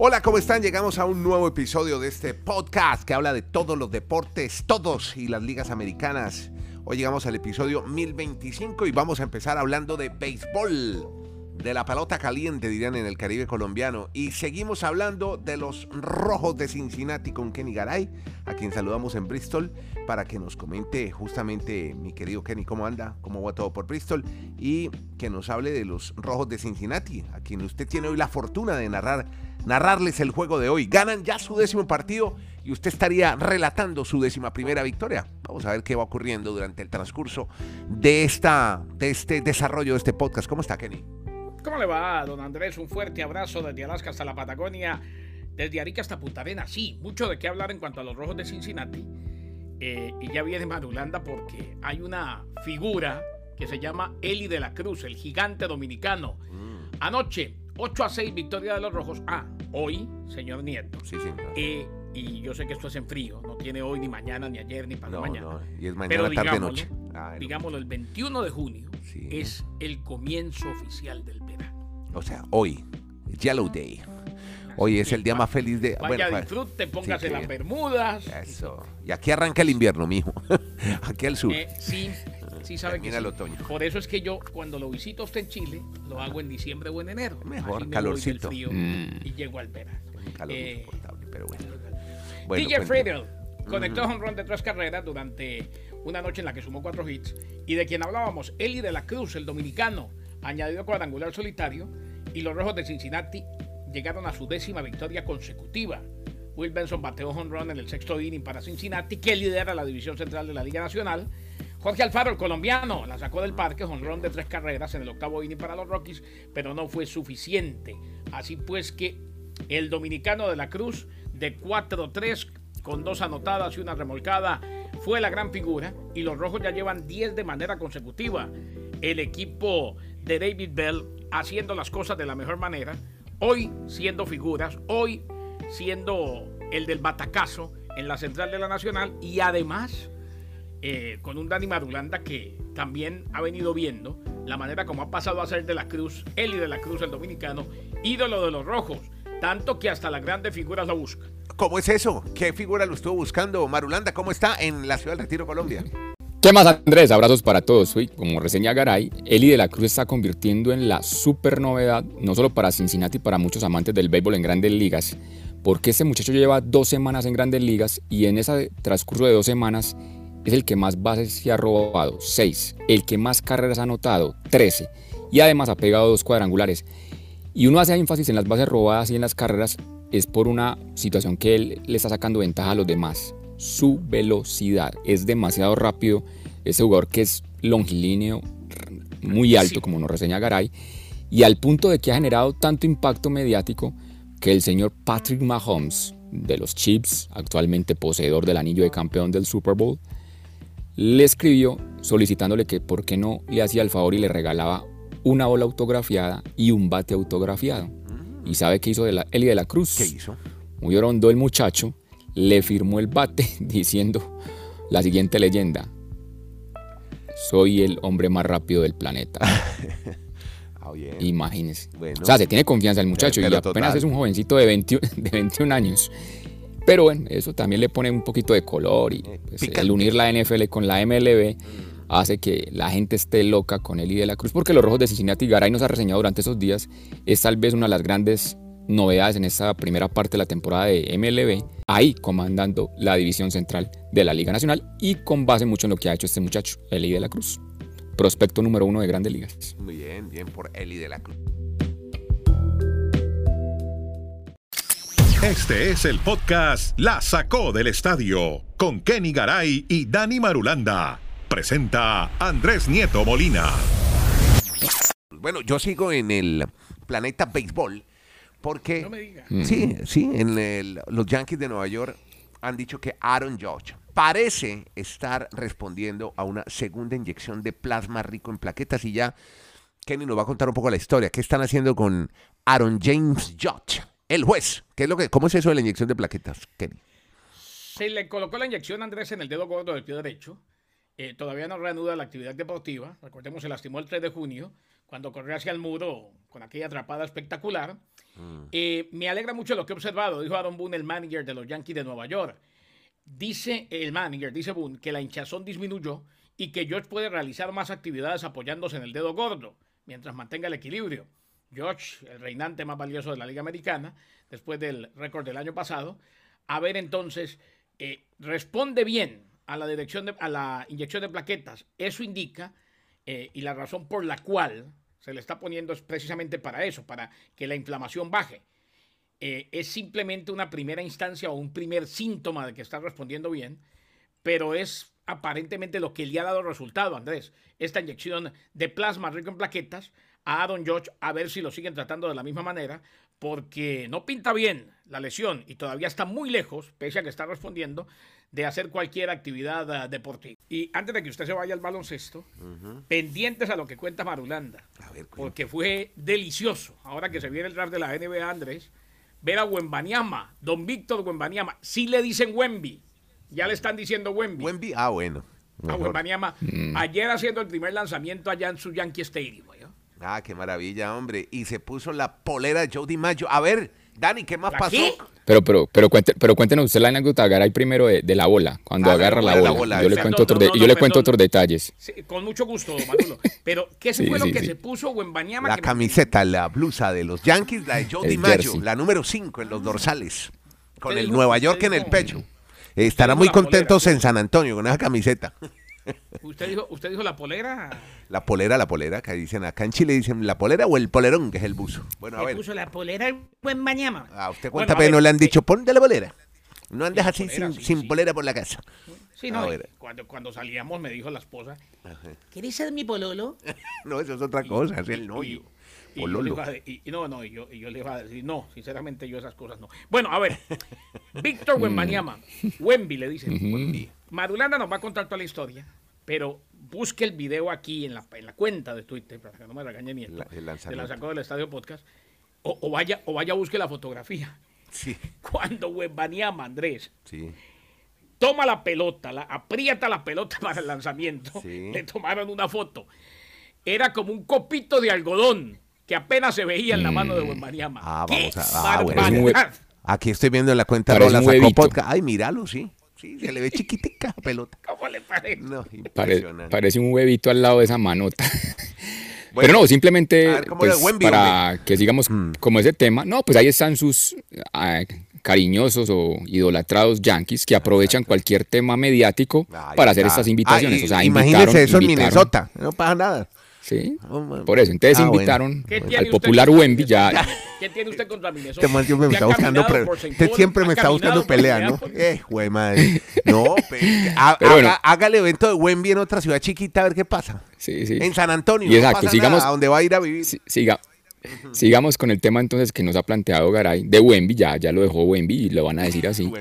Hola, ¿cómo están? Llegamos a un nuevo episodio de este podcast que habla de todos los deportes, todos y las ligas americanas. Hoy llegamos al episodio 1025 y vamos a empezar hablando de béisbol, de la pelota caliente, dirían en el Caribe colombiano. Y seguimos hablando de los rojos de Cincinnati con Kenny Garay, a quien saludamos en Bristol, para que nos comente justamente, mi querido Kenny, cómo anda, cómo va todo por Bristol, y que nos hable de los rojos de Cincinnati, a quien usted tiene hoy la fortuna de narrar narrarles el juego de hoy. Ganan ya su décimo partido y usted estaría relatando su décima primera victoria. Vamos a ver qué va ocurriendo durante el transcurso de, esta, de este desarrollo de este podcast. ¿Cómo está, Kenny? ¿Cómo le va, don Andrés? Un fuerte abrazo desde Alaska hasta la Patagonia, desde Arica hasta Punta Arenas. Sí, mucho de qué hablar en cuanto a los rojos de Cincinnati. Eh, y ya viene Madulanda porque hay una figura que se llama Eli de la Cruz, el gigante dominicano. Mm. Anoche 8 a 6 victoria de los rojos. Ah, hoy, señor Nieto. Sí, sí. Eh, y yo sé que esto es en frío, no tiene hoy ni mañana, ni ayer, ni para mañana. No. Y es mañana, tarde, noche. digámoslo, el 21 de junio es el comienzo oficial del verano. O sea, hoy, Yellow Day. Hoy es el día más feliz de. Vaya, bueno, disfrute, póngase las bermudas. Eso. Y aquí arranca el invierno, mijo. aquí al sur. Eh, sí, sí sabe que el otoño. Por eso es que yo cuando lo visito a usted en Chile, lo hago en diciembre o en enero. Mejor, calorcito. Mm. Y llego al verano. calor eh, pero bueno. DJ Friedel conectó un run de tres carreras durante una noche en la que sumó cuatro hits. Y de quien hablábamos, Eli de la Cruz, el dominicano, añadió cuadrangular solitario. Y los rojos de Cincinnati llegaron a su décima victoria consecutiva. Will Benson bateó home run en el sexto inning para Cincinnati, que lidera la división central de la Liga Nacional. Jorge Alfaro, el colombiano, la sacó del parque, honrón de tres carreras en el octavo inning para los Rockies, pero no fue suficiente. Así pues que el dominicano de la Cruz, de 4-3, con dos anotadas y una remolcada, fue la gran figura y los rojos ya llevan 10 de manera consecutiva. El equipo de David Bell haciendo las cosas de la mejor manera, hoy siendo figuras, hoy siendo el del batacazo en la central de la Nacional y además eh, con un Dani Marulanda que también ha venido viendo la manera como ha pasado a ser de la Cruz, Eli de la Cruz, el dominicano, ídolo de los rojos, tanto que hasta las grandes figuras lo buscan. ¿Cómo es eso? ¿Qué figura lo estuvo buscando Marulanda? ¿Cómo está en la ciudad del Retiro, Colombia? ¿Qué más, Andrés? Abrazos para todos. Hoy, como reseña Garay, Eli de la Cruz está convirtiendo en la super novedad, no solo para Cincinnati, para muchos amantes del béisbol en grandes ligas, porque este muchacho lleva dos semanas en grandes ligas y en ese transcurso de dos semanas es el que más bases se ha robado, 6. El que más carreras ha anotado, 13. Y además ha pegado dos cuadrangulares. Y uno hace énfasis en las bases robadas y en las carreras es por una situación que él le está sacando ventaja a los demás. Su velocidad es demasiado rápido. Ese jugador que es longilíneo, muy alto, como nos reseña Garay, y al punto de que ha generado tanto impacto mediático que el señor Patrick Mahomes, de los Chiefs, actualmente poseedor del anillo de campeón del Super Bowl, le escribió solicitándole que por qué no le hacía el favor y le regalaba una bola autografiada y un bate autografiado. ¿Y sabe qué hizo de la, Eli de la Cruz? ¿Qué hizo? Muy orondo el muchacho, le firmó el bate diciendo la siguiente leyenda. Soy el hombre más rápido del planeta. oh, Imagínese. o sea, se tiene confianza el muchacho y apenas es un jovencito de 21, de 21 años. Pero bueno, eso también le pone un poquito de color y pues, el unir la NFL con la MLB hace que la gente esté loca con él y de la Cruz, porque los Rojos de Cincinnati, Garay nos ha reseñado durante esos días, es tal vez una de las grandes novedades en esta primera parte de la temporada de MLB, ahí comandando la división central de la Liga Nacional y con base mucho en lo que ha hecho este muchacho, Eli de la Cruz, prospecto número uno de grandes ligas. Muy bien, bien por Eli de la Cruz. Este es el podcast La Sacó del Estadio con Kenny Garay y Dani Marulanda. Presenta Andrés Nieto Molina. Bueno, yo sigo en el planeta béisbol porque no me diga. sí, sí, en los Yankees de Nueva York han dicho que Aaron Judge parece estar respondiendo a una segunda inyección de plasma rico en plaquetas y ya Kenny nos va a contar un poco la historia. ¿Qué están haciendo con Aaron James Judge? El juez, ¿qué es lo que, ¿cómo es eso de la inyección de plaquetas, Kenny? Se le colocó la inyección, Andrés, en el dedo gordo del pie derecho. Eh, todavía no reanuda la actividad deportiva. Recordemos, se lastimó el 3 de junio cuando corrió hacia el muro con aquella atrapada espectacular. Eh, me alegra mucho lo que he observado, dijo Aaron Boone, el manager de los Yankees de Nueva York. Dice el manager, dice Boone, que la hinchazón disminuyó y que George puede realizar más actividades apoyándose en el dedo gordo mientras mantenga el equilibrio. George, el reinante más valioso de la Liga Americana, después del récord del año pasado, a ver entonces, eh, responde bien a la dirección a la inyección de plaquetas. Eso indica, eh, y la razón por la cual se le está poniendo es precisamente para eso, para que la inflamación baje. Eh, es simplemente una primera instancia o un primer síntoma de que está respondiendo bien, pero es aparentemente lo que le ha dado resultado, Andrés. Esta inyección de plasma rico en plaquetas a Don George a ver si lo siguen tratando de la misma manera, porque no pinta bien la lesión y todavía está muy lejos, pese a que está respondiendo, de hacer cualquier actividad uh, deportiva. Y antes de que usted se vaya al baloncesto, pendientes a lo que cuenta Marulanda, porque fue delicioso, ahora que se viene el draft de la NBA, Andrés, ver a Wembaniama, don Víctor Wembaniama, sí le dicen Wemby, ya le están diciendo Wemby. Wemby, ah, bueno. A Wembaniama, mm. ayer haciendo el primer lanzamiento allá en su Yankee Stadium. Ah, qué maravilla, hombre. Y se puso la polera de Joe DiMaggio. A ver, Dani, ¿qué más pasó? Pero, pero, pero, pero cuéntenos usted la anécdota Garay primero de, de, la bola, cuando ah, agarra la bola. yo, le cuento, otro yo le cuento otros detalles. con mucho gusto, Manolo. Pero, ¿qué fue lo que se puso Wembanyama? La camiseta, la blusa de los Yankees, la de Joe DiMaggio, la número 5 en los dorsales, con el Nueva York en el pecho. Estará muy contentos en San Antonio con esa camiseta. ¿Usted dijo, ¿Usted dijo la polera? La polera, la polera, que dicen acá en Chile dicen la polera o el polerón, que es el buzo. Bueno, a ver. puso la polera buen mañana. Ah, usted cuenta, pero no le han dicho, ponte la polera. No andes así sin, polera por la casa. Sí, no, cuando, cuando salíamos me dijo la esposa, ¿querés ser mi pololo? no, eso es otra cosa, es el novio. Y, y, no, no, y yo, yo, le iba a decir, no, sinceramente yo esas cosas no. Bueno, a ver, Víctor Wembanyama, Wemby le dicen, Madulanda nos va a contar toda la historia, pero busque el video aquí en la, en la cuenta de Twitter, para que no me regañe ni esto, se la sacó del Estadio Podcast, o, vaya, o vaya a busque la fotografía. Sí. Cuando Wembanyama, Andrés, sí. toma la pelota, la, aprieta la pelota para el lanzamiento, le tomaron una foto. Era como un copito de algodón que apenas se veía en la mano de Wembanyama. Ah, vamos a, ah, Aquí estoy viendo en la cuenta de la sacó podcast. Ay, míralo, sí. Sí, se le ve chiquitica la pelota. ¿Cómo le parece? No, parece un huevito al lado de esa manota. Pero no, simplemente pues, para que sigamos mm. como ese tema. No, pues ahí están sus ah, cariñosos o idolatrados yankees que aprovechan cualquier tema mediático para hacer estas invitaciones. o sea, imagínense eso en Minnesota, no pasa nada. Sí, oh, por eso. Entonces ah, invitaron al popular Wemby ya. ¿Qué tiene usted contra Minnesota? Este siempre me está buscando, usted siempre me está buscando pelea, ¿no? Eh, güey, madre. No, haga, el evento de Wemby en otra ciudad chiquita a ver qué pasa. Sí, sí. En San Antonio. Y exacto, sigamos. a donde va a ir a vivir. siga, Sigamos con el tema entonces que nos ha planteado Garay de Wemby, ya, ya lo dejó Wemby y lo van a decir así.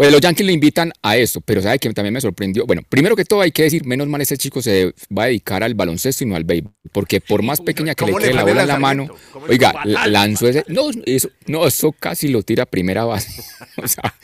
Pues los Yankees le invitan a eso, pero sabe que también me sorprendió. Bueno, primero que todo hay que decir, menos mal ese chico se va a dedicar al baloncesto y no al béisbol, porque por más pequeña que le quede la bola en la mano, oiga, lanzó ese, no, eso, no, eso casi lo tira a primera base. o sea,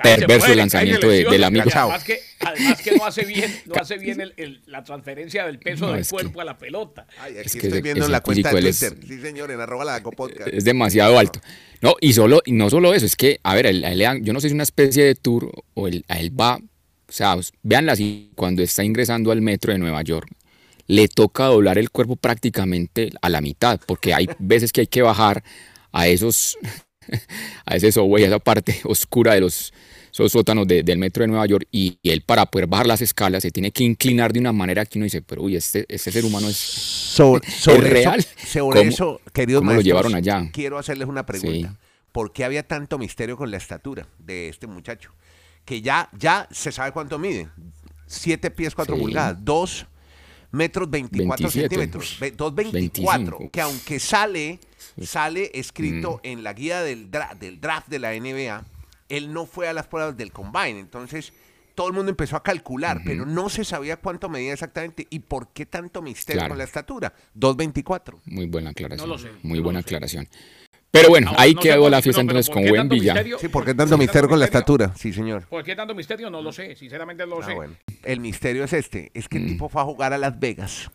perverso el lanzamiento del amigo. Además que, además que no hace bien, no hace bien el, la transferencia del peso del cuerpo a la pelota. Ay, es que estoy viendo la cuenta de Twitter. sí, señor, en arroba la podcast. Es demasiado alto. No, y, solo, y no solo eso, es que, a ver, yo no sé si es una especie de tour o él, a él va, o sea, véanla así, cuando está ingresando al metro de Nueva York, le toca doblar el cuerpo prácticamente a la mitad, porque hay veces que hay que bajar a esos, a ese subway, a esa parte oscura de los esos sótanos del metro de Nueva York y, él para poder bajar las escalas se tiene que inclinar de una manera que uno dice, pero uy, este, este ser humano es, sobre, real. Eso, sobre eso, queridos lo llevaron allá? Quiero hacerles una pregunta. ¿Por qué había tanto misterio con la estatura de este muchacho? Que ya, ya se sabe cuánto mide. Siete pies, cuatro pulgadas. Dos metros 24 centímetros. Dos veinticuatro. Que aunque sale, sale escrito mm. en la guía del, del draft de la NBA él no fue a las pruebas del combine. Entonces, todo el mundo empezó a calcular, pero no se sabía cuánto medía exactamente y por qué tanto misterio con la estatura. 2.24. Muy buena aclaración. No lo sé. Muy buena aclaración. Pero bueno, ahí quedó la fiesta entonces con Wemby ya. Sí, ¿por qué tanto misterio con la estatura? Sí, señor. ¿Por qué tanto misterio? No lo sé, sinceramente no lo ah, sé. El misterio es este, es que el mm. tipo fue a jugar a Las Vegas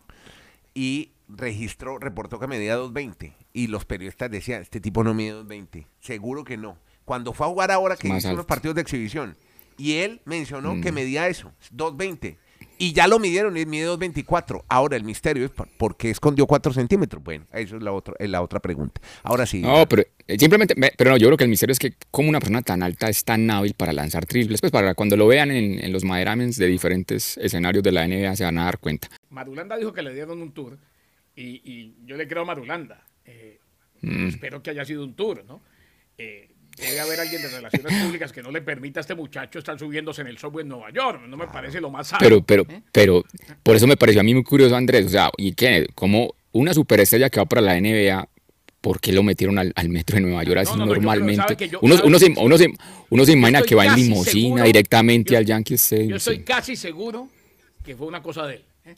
y registró, reportó que medía 2.20 y los periodistas decían, este tipo no mide 2.20. Seguro que no. Cuando fue a jugar ahora que hizo unos partidos de exhibición y él mencionó Mm. que medía eso, 2.20. Y ya lo midieron y mide 2.24. Ahora el misterio es por- por qué escondió 4 centímetros. Bueno, eso es la, otra es la otra pregunta. Ahora sí. No, pero eh, simplemente, me- pero no, yo creo que el misterio es que como una persona tan alta es tan hábil para lanzar triples, pues para cuando lo vean en, en los Maderamens de diferentes escenarios de la NBA se van a dar cuenta. Marulanda dijo que le dieron un tour y, y yo le creo a Marulanda. Eh, Mm. Espero que haya sido un tour, ¿no? Eh, debe haber alguien de relaciones públicas que no le permita a este muchacho estar subiéndose en el subway en Nueva York. No me parece lo más sano. Pero, pero, ¿eh? pero, por eso me pareció a mí muy curioso, Andrés. O sea, ¿y qué? Como una superestrella que va para la NBA, ¿por qué lo metieron al, al metro de Nueva York así No, no, no, yo creo- normalmente? yo- uno, se, uno, se, uno se imagina que va en seguro- directamente yo- al Yankee Stadium. Yo estoy sí. casi seguro que fue una cosa de él. ¿eh?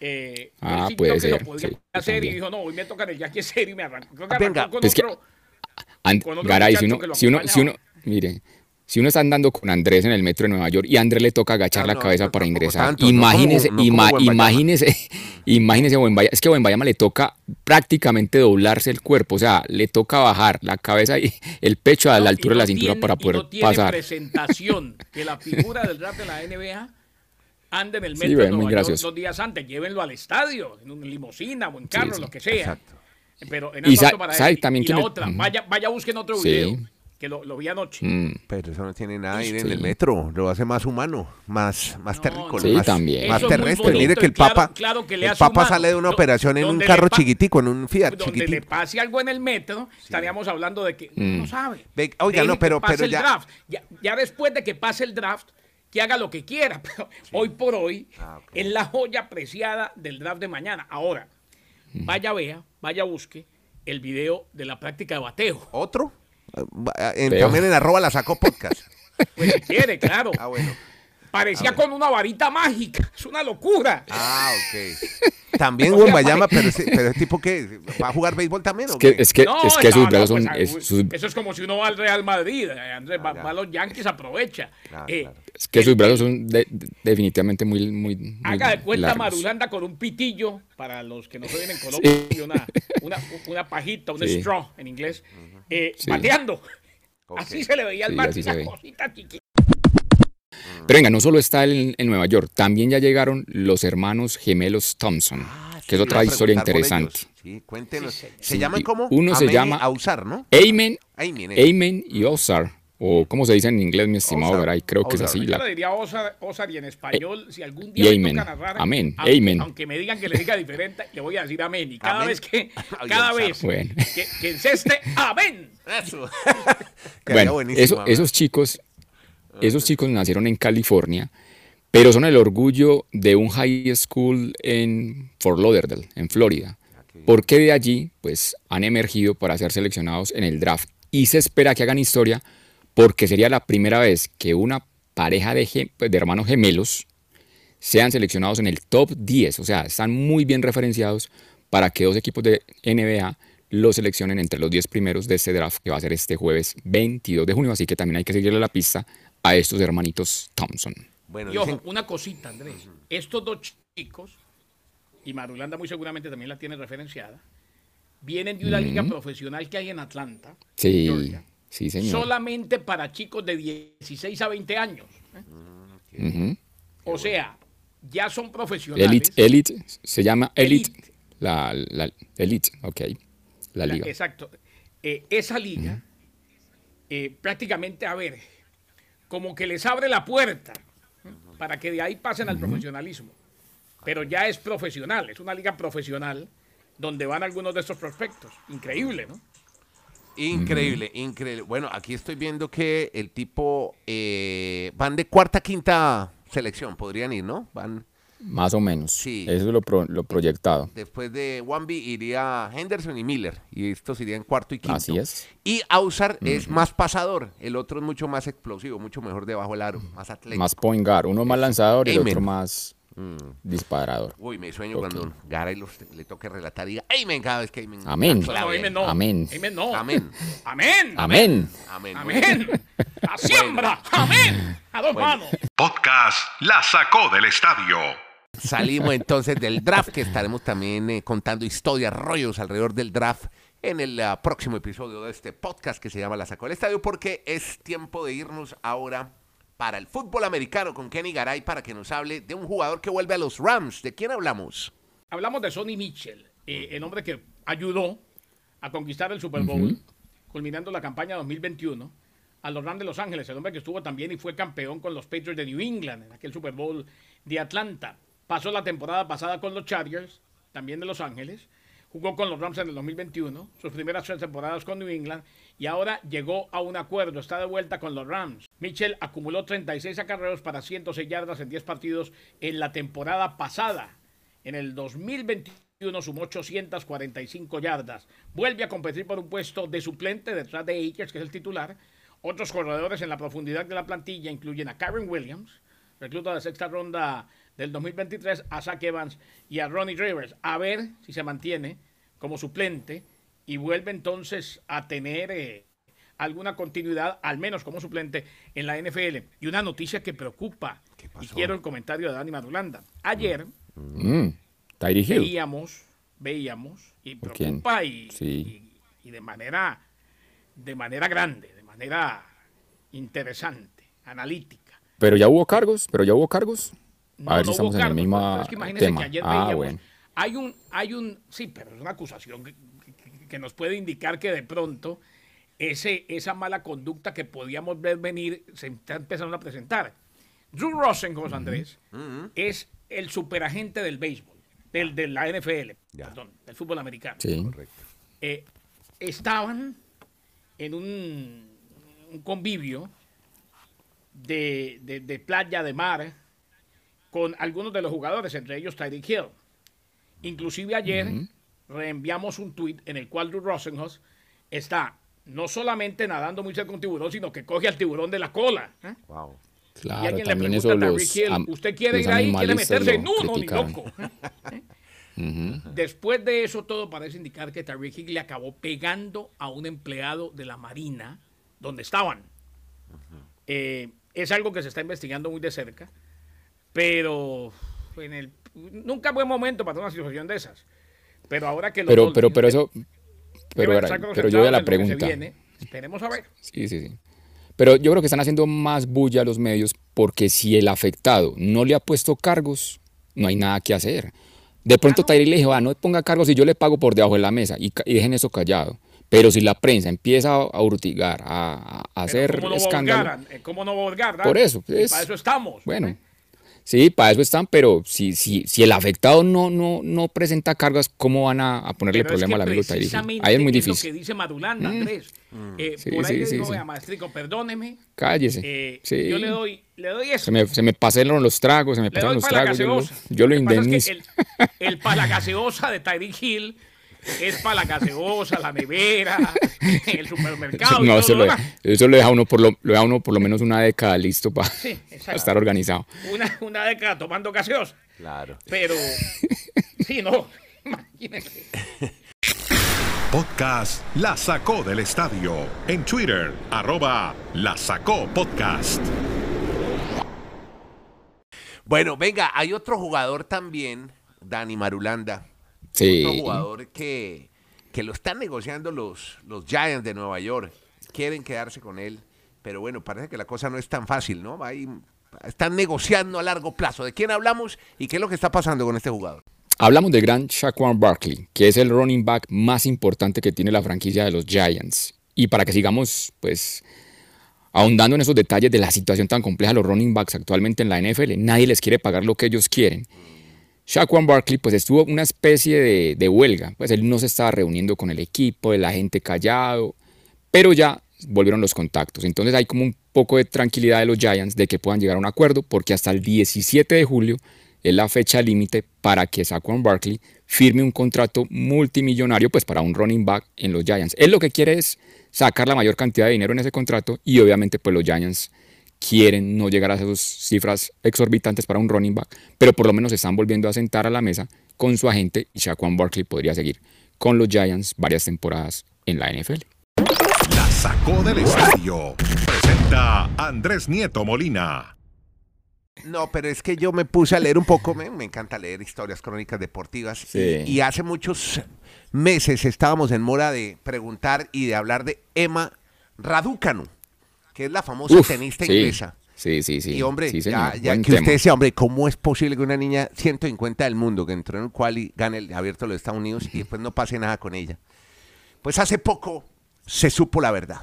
Eh, Ah, puede que ser, lo podía sí, hacer y dijo, no, hoy me toca el Yankee serio y me arrancó. Creo que Venga, arrancó con pues otro- And- Garay, si uno, si uno, si uno, mire, si uno está andando con Andrés en el metro de Nueva York y a Andrés le toca agachar Ah, la no, cabeza no, para ingresar, tanto, no imagínese, no ima- imagínese, imagínese Wembayama, es que a Wembayama le toca prácticamente doblarse el cuerpo, o sea, le toca bajar la cabeza y el pecho a No, la y altura de no la cintura tiene- para y poder no tiene pasar. presentación que la figura del draft de la NBA ande en el Sí, metro ve, de Nueva York dos días antes. Llévenlo al estadio, en una limusina o en carro, sí, lo que sea. exacto. Pero en Y para ¿sabe él. También y la otra, vaya, vaya busquen otro Sí. video, que lo, lo vi anoche. Mm, Pero eso no tiene nada de ir en el metro, lo hace más humano, más, más No, terrícola, Sí, más, también. más terrestre. Mire que el claro- Papa, claro que le el Papa humano. sale de una Do- operación en un donde carro chiquitico, en un Fiat donde chiquitico. le pase algo en el metro, estaríamos hablando de que Mm. no sabe. Ve- oiga, no, pero- pero el ya- draft. Ya, ya después de que pase el draft, que haga lo que quiera. Pero hoy por hoy Ah, es la joya apreciada del draft de mañana. Ahora. Vaya vea, vaya busque el video de la práctica de bateo. ¿Otro? En- también en arroba la sacó podcast. Pues si quiere, claro. Ah, bueno. Parecía con una varita mágica. Es una locura. Ah, ok. También Wembayama, pero ese, pero ese tipo que va a jugar béisbol también, ¿o Es que, es que, No, es que sus no, brazos son... pues, es- ah, sus- Eso es como si uno va al Real Madrid. eh, Andrés, va, Ah, va a los Yankees, aprovecha. Claro, Eh, claro. es que sus brazos son de- de- definitivamente muy, muy, muy Haga de cuenta largos. Marulanda con un pitillo, para los que no se ven en Colombia, una, una, una pajita, un Sí. straw en inglés, eh, Sí. bateando. Así se le veía al Sí, Martín, una ve. cosita chiquita. Pero venga, no solo está en, en Nueva York, también ya llegaron los hermanos gemelos Thompson, Ah, que es sí, otra iba a historia interesante. Sí, cuéntenos. Sí. ¿Se Sí, llaman cómo? uno se y llama- Ausar, ¿no? Amen, Amen. eh. Amen y Ozar, o como se dice en inglés, mi estimado Ozar, Garay, creo que es así. Yo la- le diría Osar, Osar y en español, si algún y día me amen. toca narrar, Amén, aunque, amen. aunque me digan que le diga diferente, le voy a decir amén. Y cada Amén. vez que, cada Osar. vez Bueno. que, que enceste, amén. Eso. Bueno, eso- amén. esos chicos, esos chicos nacieron en California, pero son el orgullo de un high school en Fort Lauderdale, en Florida. Porque de allí, pues, han emergido para ser seleccionados en el draft. Y se espera que hagan historia porque sería la primera vez que una pareja de, gem- pues, de hermanos gemelos sean seleccionados en el top 10. O sea, están muy bien referenciados para que dos equipos de NBA los seleccionen entre los 10 primeros de este draft que va a ser este jueves 22 de junio. Así que también hay que seguirle la pista a estos hermanitos Thompson. Bueno, Y ojo, dicen, una cosita, Andrés. Estos dos chicos, y Marulanda muy seguramente también la tiene referenciada, vienen de una liga profesional que hay en Atlanta, Sí, Georgia, sí, señor. solamente para chicos de 16 a 20 años. ¿eh? O sea, ya son profesionales. Elite, Elite, se llama Elite. Elite. La, la- Elite, ok. La La- liga. Exacto. Eh, esa liga, eh, prácticamente, a ver, como que les abre la puerta para que de ahí pasen al profesionalismo. Pero ya es profesional, es una liga profesional donde van algunos de estos prospectos. Increíble, ¿no? increíble, increíble. Bueno, aquí estoy viendo que el tipo eh, van de cuarta, quinta selección, podrían ir, ¿no? Van Más o menos. Sí. Eso es lo, pro- lo proyectado. después de Wamby iría Henderson y Miller y estos irían cuarto y quinto. Así es. Y Ausar es más pasador, el otro es mucho más explosivo, mucho mejor debajo del aro, más atlético. Más point guard. Uno más lanzador y el Amen. otro más Mm. disparador. Uy, me sueño Ok. cuando Garay los, le toque relatar y diga, ¡Amen! cada vez que Amen. Amén. No, amén no. Amén. Amén no. Amén. Amén. Amén. Amén. Amén. A siembra. Amén. A dos Bueno. manos. Podcast La Sacó del Estadio. Salimos entonces del draft, que estaremos también eh, contando historias, rollos alrededor del draft en el uh, próximo episodio de este podcast que se llama La Sacó del Estadio, porque es tiempo de irnos ahora para el fútbol americano con Kenny Garay para que nos hable de un jugador que vuelve a los Rams. ¿De quién hablamos? Hablamos de Sonny Mitchell, eh, el hombre que ayudó a conquistar el Super Bowl, culminando la campaña 2021 a los Rams de Los Ángeles, el hombre que estuvo también y fue campeón con los Patriots de New England en aquel Super Bowl de Atlanta. Pasó la temporada pasada con los Chargers, también de Los Ángeles. Jugó con los Rams en el 2021, sus primeras tres temporadas con New England, y ahora llegó a un acuerdo, está de vuelta con los Rams. Mitchell acumuló 36 acarreos para 106 yardas en 10 partidos en la temporada pasada. En el 2021 sumó 845 yardas. Vuelve a competir por un puesto de suplente detrás de Akers, que es el titular. Otros corredores en la profundidad de la plantilla incluyen a Karen Williams, recluta de sexta ronda del 2023, a Zach Evans y a Ronnie Rivers. A ver si se mantiene como suplente y vuelve entonces a tener eh, alguna continuidad, al menos como suplente, en la NFL. Y una noticia que preocupa, y quiero el comentario de Dani Madulanda. Ayer Mm, Hill. veíamos, veíamos, y preocupa y, y- y de manera, de manera grande, de manera interesante, analítica. Pero ya hubo cargos, pero ya hubo cargos. No, a ver no si estamos en el mismo pero es que imagínese tema. que ayer ah, veíamos- bueno. Hay un, hay un, sí, pero es una acusación que, nos puede indicar que de pronto ese, esa mala conducta que podíamos ver venir se está empezando a presentar. Drew Rosen, José Andrés, es el superagente del béisbol, del, de la NFL, Ya. perdón, del fútbol americano. Sí. Eh, estaban en un, un convivio de, de- de playa, de mar, con algunos de los jugadores, entre ellos Tyreek Hill. Inclusive ayer reenviamos un tuit en el cual Drew Rosenhaus está no solamente nadando muy cerca de un tiburón, sino que coge al tiburón de la cola. ¿eh? Wow. y Claro, alguien le pregunta eso a Tyreek Hill, ¿usted quiere ir ahí? ¿Quiere meterse? No, no, ni loco. Después de eso, todo parece indicar que Tyreek Hill le acabó pegando a un empleado de la Marina donde estaban. Eh, es algo que se está investigando muy de cerca, pero en el, nunca fue momento para una situación de esas. Pero ahora que los Pero, pero, pero eso, pero, pero yo voy a la pregunta. viene, esperemos a ver. Sí, sí, sí. Pero yo creo que están haciendo más bulla los medios porque si el afectado no le ha puesto cargos, no hay nada que hacer. De pronto Tyree le dijo, ah, no ponga cargos y yo le pago por debajo de la mesa y, dejen eso callado. Pero si la prensa empieza a, a urtigar, a, hacer ¿Cómo no escándalo, ¿Cómo no volgar? Por eso, es- para eso estamos. bueno, ¿eh? Sí, para eso están, pero si, si, si el afectado no, no, no presenta cargas, ¿cómo van a, a ponerle Pero es problema que al amigo precisamente Ahí es muy lo difícil. que dice Madulanda, Andrés. Eh, Sí, por ahí sí, le sí, digo, sí. "Vea, maestrico, perdóneme. Cállese. eh, sí. Yo le doy, le doy eso. se, me, se me pasaron los tragos, se me Le pasaron los tragos. Yo lo, yo lo que pasa es que indemnizo. el, el para la gaseosa de Tyreek Hill es para la gaseosa, la nevera, el supermercado. y No, todo eso lo eso lo deja uno por lo, lo deja uno por lo menos una década listo para Sí, estar organizado. Una, una década tomando gaseosa. Claro. Pero, sí, no, imagínense. Podcast La Sacó del Estadio. En Twitter, arroba La Sacó Podcast. Bueno, venga, hay otro jugador también, Dani Marulanda. Sí. Otro jugador que, que lo están negociando los, los Giants de Nueva York. Quieren quedarse con él. Pero bueno, parece que la cosa no es tan fácil, ¿no? Ahí están negociando a largo plazo. ¿De quién hablamos y qué es lo que está pasando con este jugador? Hablamos del gran Shaquan Barkley, que es el running back más importante que tiene la franquicia de los Giants. Y para que sigamos, pues, ahondando en esos detalles de la situación tan compleja de los running backs actualmente en la NFL, nadie les quiere pagar lo que ellos quieren. Shaquan Barkley, pues, estuvo una especie de, de huelga. Pues él no se estaba reuniendo con el equipo, la gente callado, pero ya volvieron los contactos. Entonces hay como un poco de tranquilidad de los Giants de que puedan llegar a un acuerdo, porque hasta el 17 de julio es la fecha límite para que Saquon Barkley firme un contrato multimillonario pues para un running back en los Giants. Él lo que quiere es sacar la mayor cantidad de dinero en ese contrato y obviamente pues los Giants quieren no llegar a esas cifras exorbitantes para un running back, pero por lo menos se están volviendo a sentar a la mesa con su agente y Saquon Barkley podría seguir con los Giants varias temporadas en la NFL. La Sacó del Estadio. Presenta Andrés Nieto Molina. No, pero es que yo me puse a leer un poco, me, me encanta leer historias crónicas deportivas. Sí. Y, y hace muchos meses estábamos en mora de preguntar y de hablar de Emma Raducanu, que es la famosa Uf, tenista sí. inglesa. Sí, sí, sí. Y hombre, Sí, ya, ya que usted decía, hombre, ¿cómo es posible que una niña 150 del mundo que entró en el quali gane el abierto de los Estados Unidos y después no pase nada con ella? Pues hace poco se supo la verdad.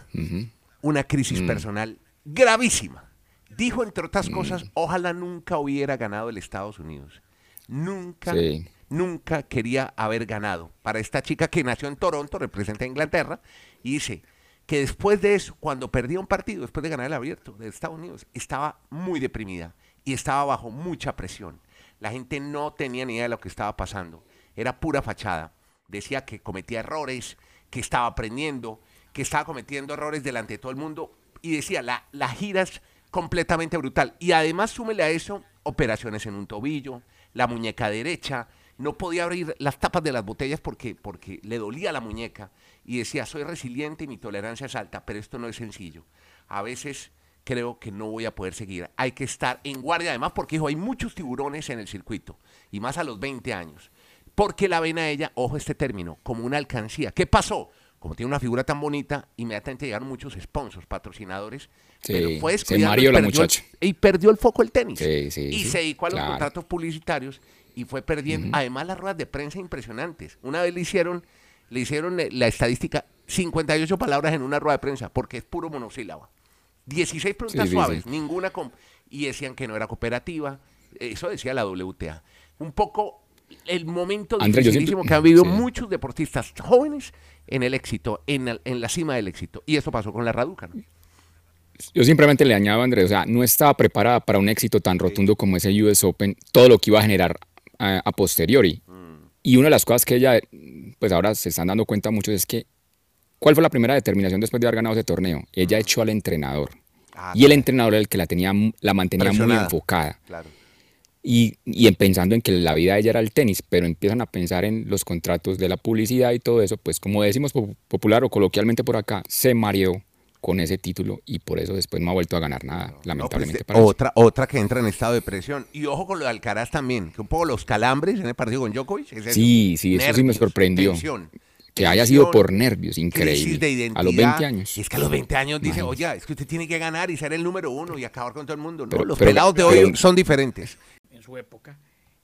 Una crisis Mm. personal gravísima. Dijo, entre otras cosas, ojalá nunca hubiera ganado el Estados Unidos. Nunca, Sí. nunca quería haber ganado. Para esta chica que nació en Toronto, representa a Inglaterra, y dice que después de eso, cuando perdía un partido, después de ganar el abierto de Estados Unidos, estaba muy deprimida y estaba bajo mucha presión. La gente no tenía ni idea de lo que estaba pasando. Era pura fachada. Decía que cometía errores, que estaba aprendiendo, que estaba cometiendo errores delante de todo el mundo. Y decía, la, la gira es completamente brutal. Y además súmele a eso operaciones en un tobillo, la muñeca derecha, no podía abrir las tapas de las botellas porque, porque le dolía la muñeca y decía, soy resiliente y mi tolerancia es alta, pero esto no es sencillo. A veces creo que no voy a poder seguir. Hay que estar en guardia además porque dijo, hay muchos tiburones en el circuito y más a los 20 años. Porque la ven a ella, ojo este término, como una alcancía. ¿Qué pasó? Como tiene una figura tan bonita, inmediatamente llegaron muchos sponsors, patrocinadores, Sí, pero fue se descuidando y la perdió el- muchacha. y perdió el foco el tenis. Sí, sí, y se dedicó a los claro. contratos publicitarios y fue perdiendo. Además, las ruedas de prensa impresionantes. Una vez le hicieron, le hicieron eh, la estadística 58 palabras en una rueda de prensa, porque es puro monosílaba. 16 preguntas Sí, suaves, sí. ninguna con. Y decían que no era cooperativa. Eso decía la WTA. Un poco el momento Andrés, yo dificilísimo siento- que han vivido sí. muchos deportistas jóvenes en el éxito, en, el- en la cima del éxito. Y eso pasó con la Raduca. ¿no? Yo simplemente le añado, Andrés, o sea, no estaba preparada para un éxito tan rotundo como ese US Open, todo lo que iba a generar a, a posteriori. Y una de las cosas que ella, pues ahora se están dando cuenta muchos es que, ¿cuál fue la primera determinación después de haber ganado ese torneo? Ella echó al entrenador. Ah, y el entrenador era el que la, tenía, la mantenía muy enfocada. Claro. Y, y en pensando en que la vida de ella era el tenis, pero empiezan a pensar en los contratos de la publicidad y todo eso, pues como decimos po- popular o coloquialmente por acá, se mareó con ese título y por eso después no ha vuelto a ganar nada, No, pues, lamentablemente. de- para ella. otra, otra que entra en estado de presión. Y ojo con lo de Alcaraz también, que un poco los calambres en el partido con Djokovic. es eso. Sí, sí, eso sí me Nervios, sorprendió. tensión, que haya sido tensión, por nervios, increíble. de a los 20 años. Y es que a los 20 años dice, oye, es que usted tiene que ganar y ser el número uno y acabar con todo el mundo. No, Pero- los pero- pelados de hoy pero- son diferentes. en su época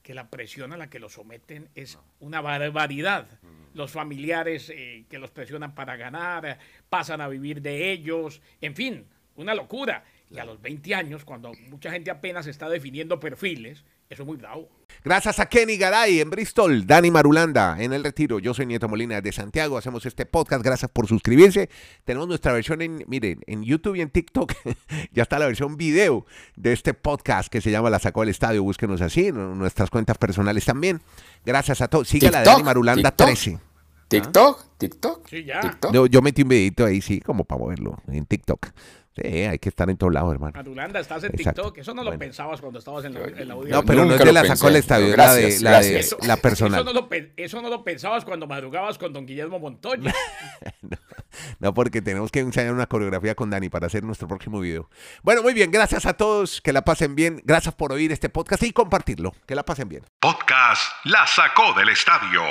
que la presión a la que los someten es una barbaridad. Los familiares eh, que los presionan para ganar, eh, pasan a vivir de ellos, en fin, una locura. Y a los 20 años, cuando mucha gente apenas está definiendo perfiles, eso es muy bravo. Gracias a Kenny Garay en Bristol, Dani Marulanda en el retiro. Yo soy Nieto Molina de Santiago. Hacemos este podcast. Gracias por suscribirse. Tenemos nuestra versión en, miren, en YouTube y en TikTok. ya está la versión video de este podcast que se llama La Sacó del Estadio. Búsquenos así, en nuestras cuentas personales también. Gracias a todos. Sígala de TikTok, Dani Marulanda TikTok. 13. TikTok, TikTok. Sí, ya. TikTok. Yo, yo metí un videito ahí, sí, como para moverlo en TikTok. Sí, hay que estar en todos lados, hermano. Madulanda, estás en Exacto. TikTok. Eso no lo Bueno. pensabas cuando estabas en la, en la No, pero no Nunca es de lo la sacó el estadio, No, es la de, gracias, la, de- gracias. la personal. Eso no, lo, pe- eso no lo pensabas cuando madrugabas con don Guillermo Montoya. No, porque tenemos que ensayar una coreografía con Dani para hacer nuestro próximo video. Bueno, muy bien, gracias a todos, que la pasen bien. Gracias por oír este podcast y compartirlo. Que la pasen bien. Podcast La Sacó del Estadio